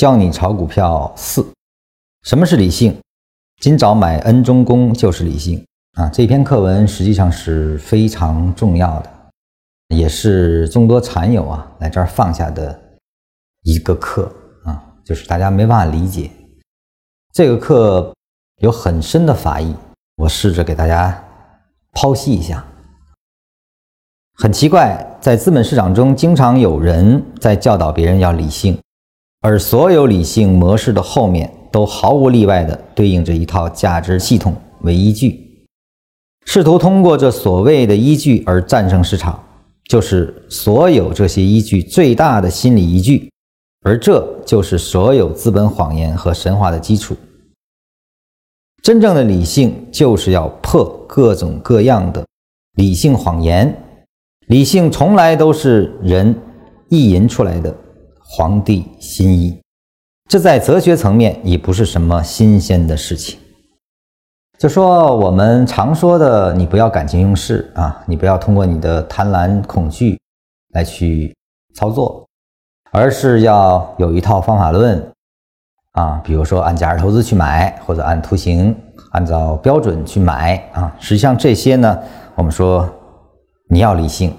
教你炒股票四，什么是理性？今早买恩中公就是理性啊！这篇课文实际上是非常重要的，也是众多禅友啊来这儿放下的一个课啊，就是大家没办法理解这个课有很深的法义，我试着给大家剖析一下。很奇怪，在资本市场中，经常有人在教导别人要理性。而所有理性模式的后面，都毫无例外地对应着一套价值系统为依据，试图通过这所谓的依据而战胜市场，就是所有这些依据最大的心理依据，而这就是所有资本谎言和神话的基础。真正的理性就是要破各种各样的理性谎言，理性从来都是人意淫出来的。皇帝新衣，这在哲学层面已不是什么新鲜的事情。就说我们常说的，你不要感情用事啊，你不要通过你的贪婪恐惧来去操作，而是要有一套方法论啊，比如说按价值投资去买，或者按图形按照标准去买啊。实际上这些呢，我们说你要理性。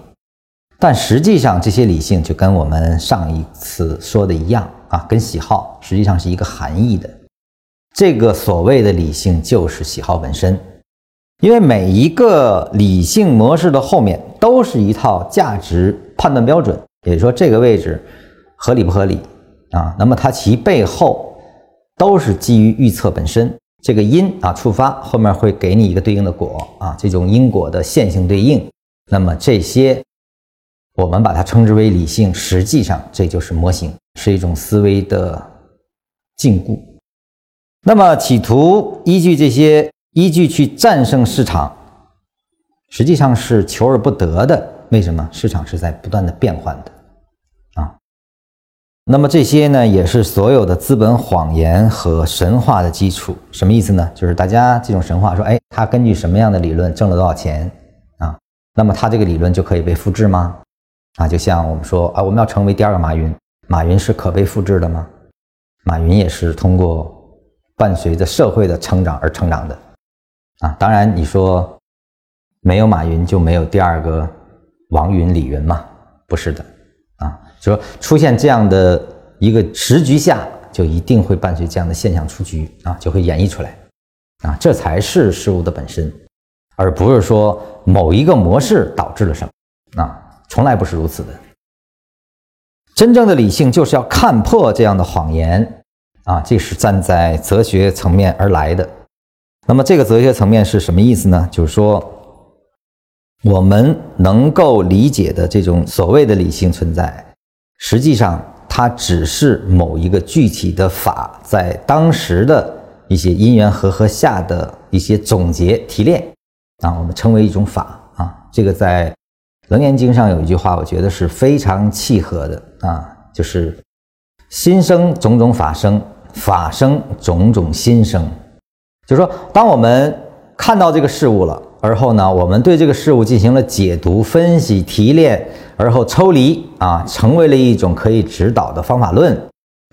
但实际上，这些理性就跟我们上一次说的一样啊，跟喜好实际上是一个含义的。这个所谓的理性就是喜好本身，因为每一个理性模式的后面都是一套价值判断标准，也就是说这个位置合理不合理啊？那么它其背后都是基于预测本身，这个因啊触发后面会给你一个对应的果啊，这种因果的线性对应，那么这些。我们把它称之为理性，实际上这就是模型，是一种思维的禁锢。那么，企图依据这些依据去战胜市场，实际上是求而不得的。为什么？市场是在不断的变换的啊。那么这些呢，也是所有的资本谎言和神话的基础。什么意思呢？就是大家这种神话说，哎，他根据什么样的理论挣了多少钱啊？那么他这个理论就可以被复制吗？啊，就像我们说啊，我们要成为第二个马云，马云是可被复制的吗？马云也是通过伴随着社会的成长而成长的啊。当然，你说没有马云就没有第二个王云、李云吗？不是的啊，说出现这样的一个时局下，就一定会伴随这样的现象出局啊，就会演绎出来啊，这才是事物的本身，而不是说某一个模式导致了什么啊。从来不是如此的。真正的理性就是要看破这样的谎言啊，这是站在哲学层面而来的。那么，这个哲学层面是什么意思呢？就是说，我们能够理解的这种所谓的理性存在，实际上它只是某一个具体的法在当时的一些因缘和合下的一些总结提炼啊，我们称为一种法啊。这个在。《楞严经》上有一句话，我觉得是非常契合的啊，就是“心生种种法生，法生种种心生”。就是说，当我们看到这个事物了，而后呢，我们对这个事物进行了解读、分析、提炼，而后抽离啊，成为了一种可以指导的方法论。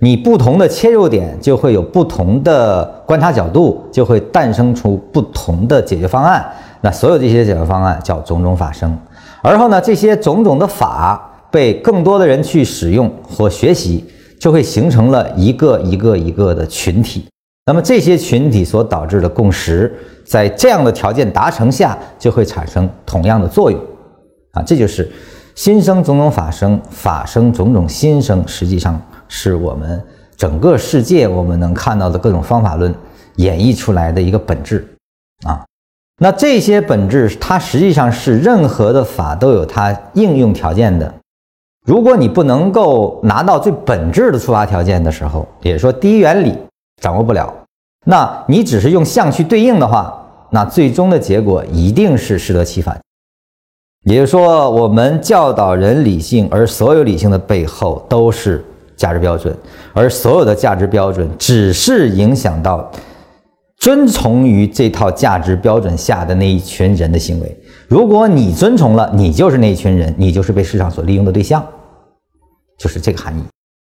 你不同的切入点，就会有不同的观察角度，就会诞生出不同的解决方案。那所有这些解决方案叫种种法生。而后呢，这些种种的法被更多的人去使用或学习，就会形成了一个一个一个的群体。那么这些群体所导致的共识，在这样的条件达成下，就会产生同样的作用。啊，这就是心生种种法生，法生种种心生，实际上是我们整个世界我们能看到的各种方法论演绎出来的一个本质。啊。那这些本质，它实际上是任何的法都有它应用条件的。如果你不能够拿到最本质的出发条件的时候，也就是说第一原理掌握不了，那你只是用相去对应的话，那最终的结果一定是适得其反。也就是说，我们教导人理性，而所有理性的背后都是价值标准，而所有的价值标准只是影响到。遵从于这套价值标准下的那一群人的行为，如果你遵从了，你就是那一群人，你就是被市场所利用的对象，就是这个含义。